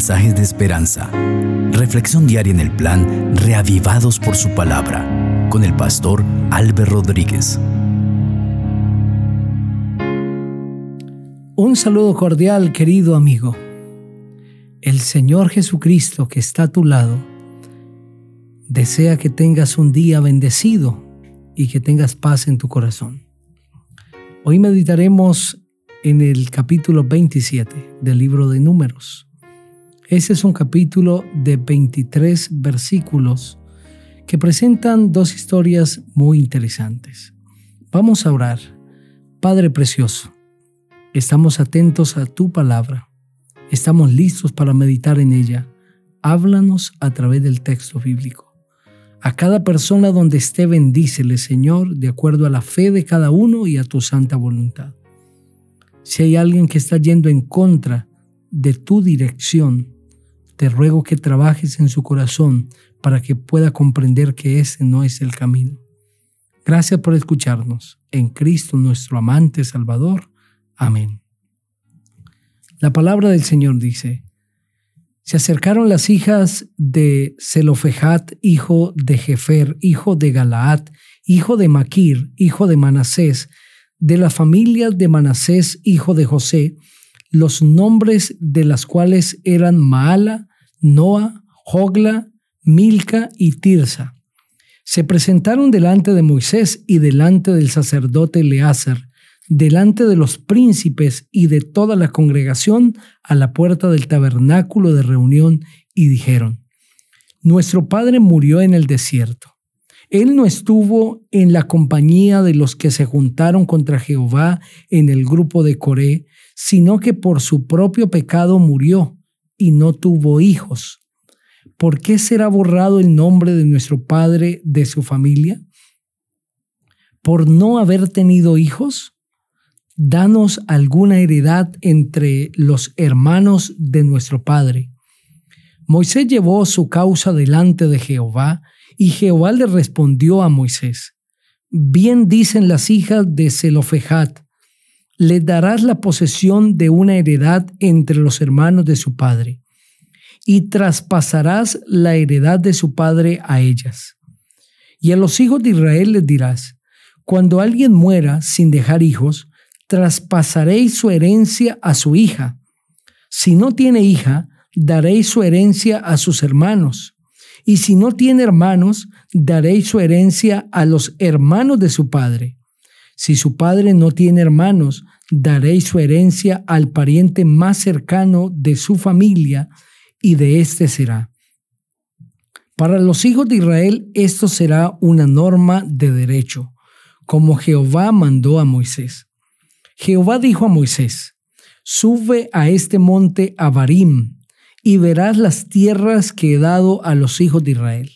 mensajes de esperanza. Reflexión diaria en el plan Reavivados por su palabra con el pastor Álvaro Rodríguez. Un saludo cordial, querido amigo. El Señor Jesucristo que está a tu lado desea que tengas un día bendecido y que tengas paz en tu corazón. Hoy meditaremos en el capítulo 27 del libro de Números. Ese es un capítulo de 23 versículos que presentan dos historias muy interesantes. Vamos a orar. Padre Precioso, estamos atentos a tu palabra. Estamos listos para meditar en ella. Háblanos a través del texto bíblico. A cada persona donde esté, bendícele, Señor, de acuerdo a la fe de cada uno y a tu santa voluntad. Si hay alguien que está yendo en contra de tu dirección, te ruego que trabajes en su corazón para que pueda comprender que ese no es el camino. Gracias por escucharnos. En Cristo nuestro amante Salvador. Amén. La palabra del Señor dice, se acercaron las hijas de Zelofejat, hijo de Jefer, hijo de Galaad, hijo de Maquir, hijo de Manasés, de la familia de Manasés, hijo de José, los nombres de las cuales eran Maala, Noa, Jogla, Milca y Tirsa. Se presentaron delante de Moisés y delante del sacerdote Eleazar, delante de los príncipes y de toda la congregación a la puerta del tabernáculo de reunión y dijeron, Nuestro Padre murió en el desierto. Él no estuvo en la compañía de los que se juntaron contra Jehová en el grupo de Coré, sino que por su propio pecado murió y no tuvo hijos. ¿Por qué será borrado el nombre de nuestro Padre de su familia? ¿Por no haber tenido hijos? danos alguna heredad entre los hermanos de nuestro Padre. Moisés llevó su causa delante de Jehová, y Jehová le respondió a Moisés, Bien dicen las hijas de Zelofejat, le darás la posesión de una heredad entre los hermanos de su padre, y traspasarás la heredad de su padre a ellas. Y a los hijos de Israel les dirás, cuando alguien muera sin dejar hijos, traspasaréis su herencia a su hija. Si no tiene hija, daréis su herencia a sus hermanos. Y si no tiene hermanos, daréis su herencia a los hermanos de su padre. Si su padre no tiene hermanos, daréis su herencia al pariente más cercano de su familia, y de éste será. Para los hijos de Israel esto será una norma de derecho, como Jehová mandó a Moisés. Jehová dijo a Moisés, sube a este monte Abarim y verás las tierras que he dado a los hijos de Israel.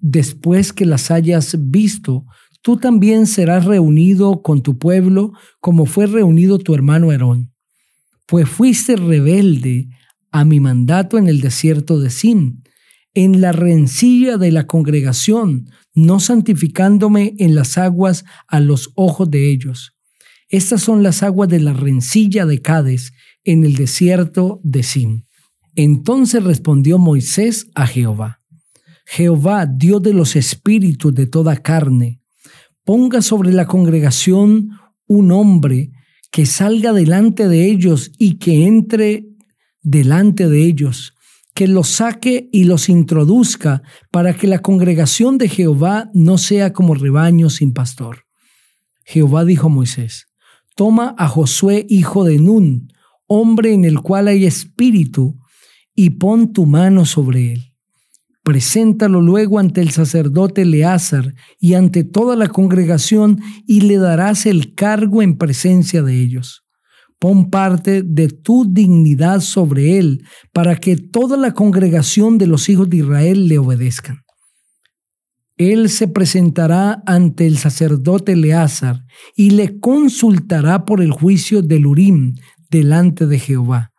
Después que las hayas visto, tú también serás reunido con tu pueblo como fue reunido tu hermano Aarón, pues fuiste rebelde a mi mandato en el desierto de Sin, en la rencilla de la congregación, no santificándome en las aguas a los ojos de ellos. Estas son las aguas de la rencilla de Cades en el desierto de Sim. Entonces respondió Moisés a Jehová, Jehová, Dios de los espíritus de toda carne, ponga sobre la congregación un hombre que salga delante de ellos y que entre delante de ellos, que los saque y los introduzca para que la congregación de Jehová no sea como rebaño sin pastor. Jehová dijo a Moisés, toma a Josué hijo de Nun, hombre en el cual hay espíritu, y pon tu mano sobre él. Preséntalo luego ante el sacerdote Eleazar y ante toda la congregación, y le darás el cargo en presencia de ellos. Pon parte de tu dignidad sobre él, para que toda la congregación de los hijos de Israel le obedezcan. Él se presentará ante el sacerdote Eleazar y le consultará por el juicio del Urim delante de Jehová.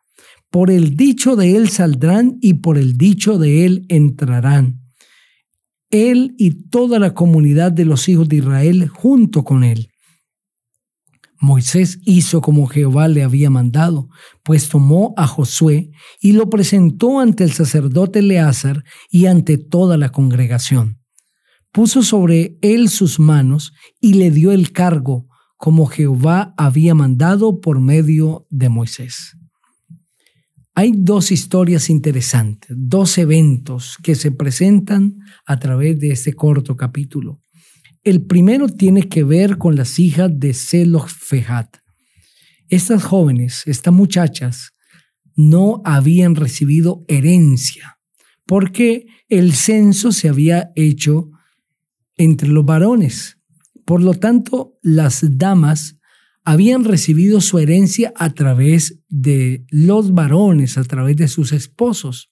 Por el dicho de él saldrán y por el dicho de él entrarán. Él y toda la comunidad de los hijos de Israel junto con él. Moisés hizo como Jehová le había mandado, pues tomó a Josué y lo presentó ante el sacerdote Eleazar y ante toda la congregación. Puso sobre él sus manos y le dio el cargo, como Jehová había mandado por medio de Moisés. Hay dos historias interesantes, dos eventos que se presentan a través de este corto capítulo. El primero tiene que ver con las hijas de Zelofejat. Estas jóvenes, estas muchachas, no habían recibido herencia porque el censo se había hecho entre los varones. Por lo tanto, las damas habían recibido su herencia a través de los varones, a través de sus esposos.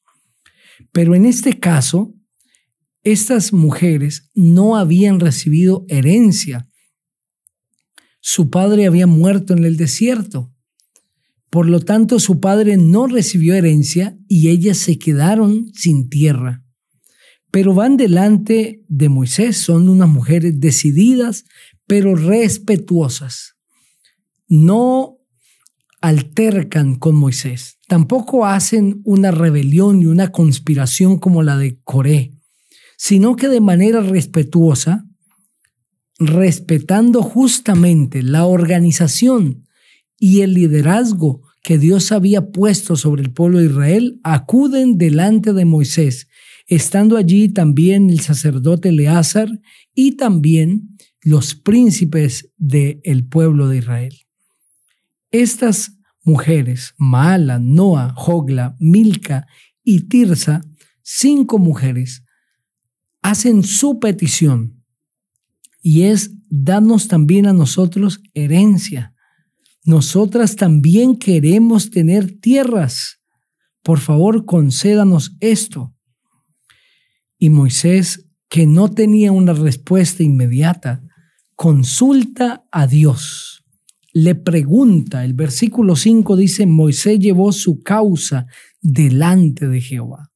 Pero en este caso, estas mujeres no habían recibido herencia. Su padre había muerto en el desierto. Por lo tanto, su padre no recibió herencia y ellas se quedaron sin tierra. Pero van delante de Moisés, son unas mujeres decididas, pero respetuosas. No altercan con Moisés, tampoco hacen una rebelión y una conspiración como la de Coré sino que de manera respetuosa, respetando justamente la organización y el liderazgo que Dios había puesto sobre el pueblo de Israel, acuden delante de Moisés, estando allí también el sacerdote Eleazar y también los príncipes del pueblo de Israel. Estas mujeres, Maala, Noa, Jogla, Milca y Tirsa, cinco mujeres, hacen su petición y es darnos también a nosotros herencia. Nosotras también queremos tener tierras. Por favor, concédanos esto. Y Moisés, que no tenía una respuesta inmediata, consulta a Dios. Le pregunta, el versículo 5 dice, Moisés llevó su causa delante de Jehová.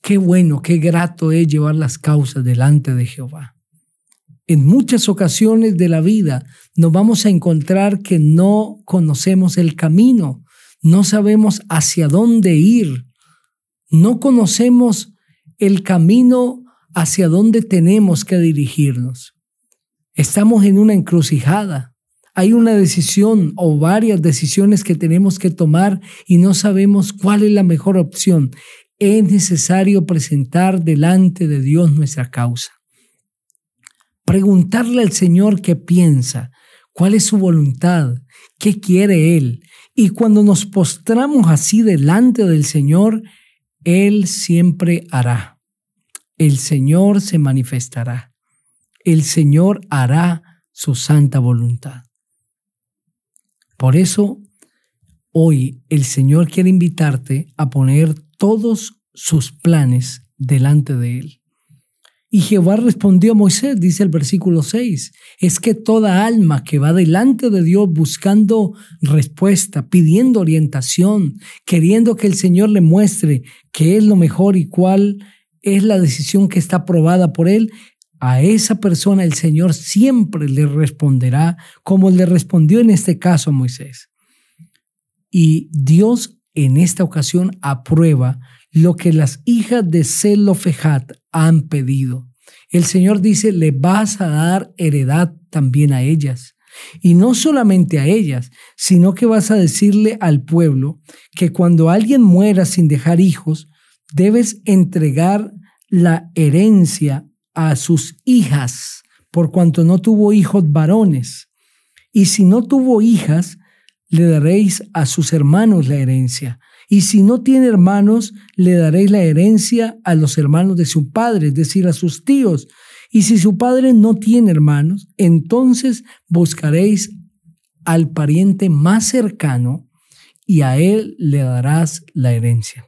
Qué bueno, qué grato es llevar las causas delante de Jehová. En muchas ocasiones de la vida nos vamos a encontrar que no conocemos el camino, no sabemos hacia dónde ir, no conocemos el camino hacia dónde tenemos que dirigirnos. Estamos en una encrucijada. Hay una decisión o varias decisiones que tenemos que tomar y no sabemos cuál es la mejor opción es necesario presentar delante de Dios nuestra causa. Preguntarle al Señor qué piensa, cuál es su voluntad, qué quiere Él. Y cuando nos postramos así delante del Señor, Él siempre hará. El Señor se manifestará. El Señor hará su santa voluntad. Por eso, hoy el Señor quiere invitarte a poner todos sus planes delante de él. Y Jehová respondió a Moisés, dice el versículo 6, es que toda alma que va delante de Dios buscando respuesta, pidiendo orientación, queriendo que el Señor le muestre qué es lo mejor y cuál es la decisión que está aprobada por él, a esa persona el Señor siempre le responderá como le respondió en este caso a Moisés. Y Dios en esta ocasión aprueba lo que las hijas de Zelofejat han pedido. El Señor dice, le vas a dar heredad también a ellas. Y no solamente a ellas, sino que vas a decirle al pueblo que cuando alguien muera sin dejar hijos, debes entregar la herencia a sus hijas, por cuanto no tuvo hijos varones. Y si no tuvo hijas, le daréis a sus hermanos la herencia. Y si no tiene hermanos, le daréis la herencia a los hermanos de su padre, es decir, a sus tíos. Y si su padre no tiene hermanos, entonces buscaréis al pariente más cercano y a él le darás la herencia.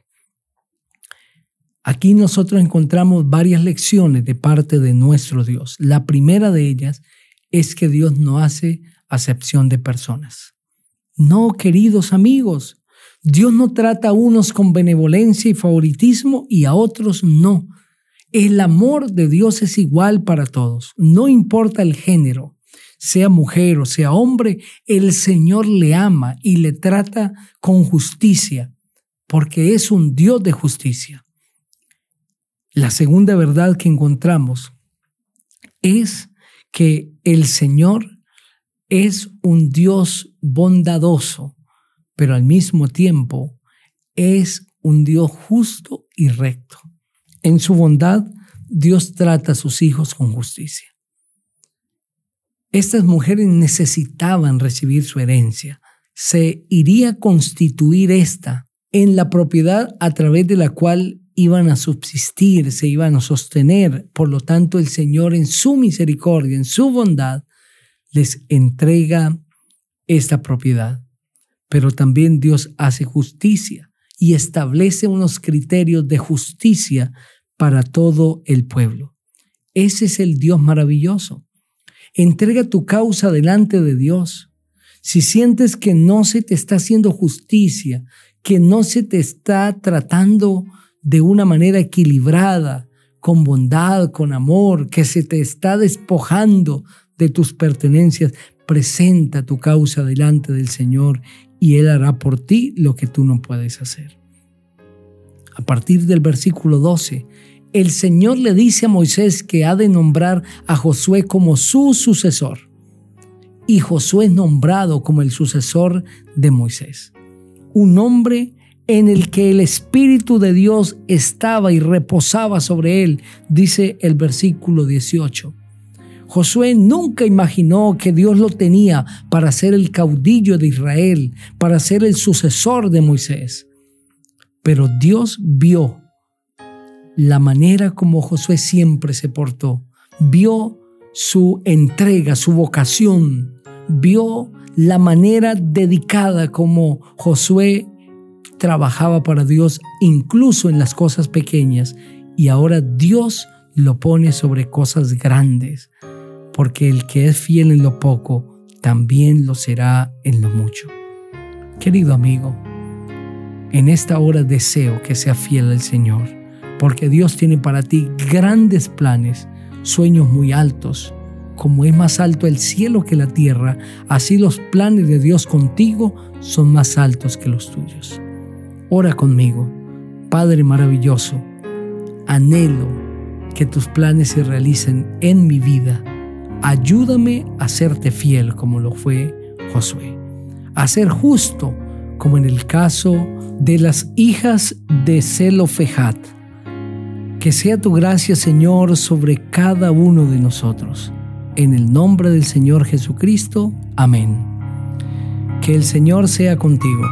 Aquí nosotros encontramos varias lecciones de parte de nuestro Dios. La primera de ellas es que Dios no hace acepción de personas. No, queridos amigos, Dios no trata a unos con benevolencia y favoritismo y a otros no. El amor de Dios es igual para todos, no importa el género, sea mujer o sea hombre, el Señor le ama y le trata con justicia, porque es un Dios de justicia. La segunda verdad que encontramos es que el Señor es un Dios bondadoso, pero al mismo tiempo es un Dios justo y recto. En su bondad, Dios trata a sus hijos con justicia. Estas mujeres necesitaban recibir su herencia. Se iría a constituir esta en la propiedad a través de la cual iban a subsistir, se iban a sostener. Por lo tanto, el Señor en su misericordia, en su bondad, les entrega esta propiedad. Pero también Dios hace justicia y establece unos criterios de justicia para todo el pueblo. Ese es el Dios maravilloso. Entrega tu causa delante de Dios. Si sientes que no se te está haciendo justicia, que no se te está tratando de una manera equilibrada, con bondad, con amor, que se te está despojando de tus pertenencias, presenta tu causa delante del Señor y Él hará por ti lo que tú no puedes hacer. A partir del versículo 12, el Señor le dice a Moisés que ha de nombrar a Josué como su sucesor. Y Josué es nombrado como el sucesor de Moisés. Un hombre en el que el Espíritu de Dios estaba y reposaba sobre él, dice el versículo 18. Josué nunca imaginó que Dios lo tenía para ser el caudillo de Israel, para ser el sucesor de Moisés. Pero Dios vio la manera como Josué siempre se portó, vio su entrega, su vocación, vio la manera dedicada como Josué trabajaba para Dios incluso en las cosas pequeñas y ahora Dios lo pone sobre cosas grandes, porque el que es fiel en lo poco, también lo será en lo mucho. Querido amigo, en esta hora deseo que sea fiel al Señor, porque Dios tiene para ti grandes planes, sueños muy altos. Como es más alto el cielo que la tierra, así los planes de Dios contigo son más altos que los tuyos. Ora conmigo, Padre maravilloso, anhelo que tus planes se realicen en mi vida. Ayúdame a serte fiel como lo fue Josué, a ser justo como en el caso de las hijas de Zelofejat. Que sea tu gracia, Señor, sobre cada uno de nosotros. En el nombre del Señor Jesucristo. Amén. Que el Señor sea contigo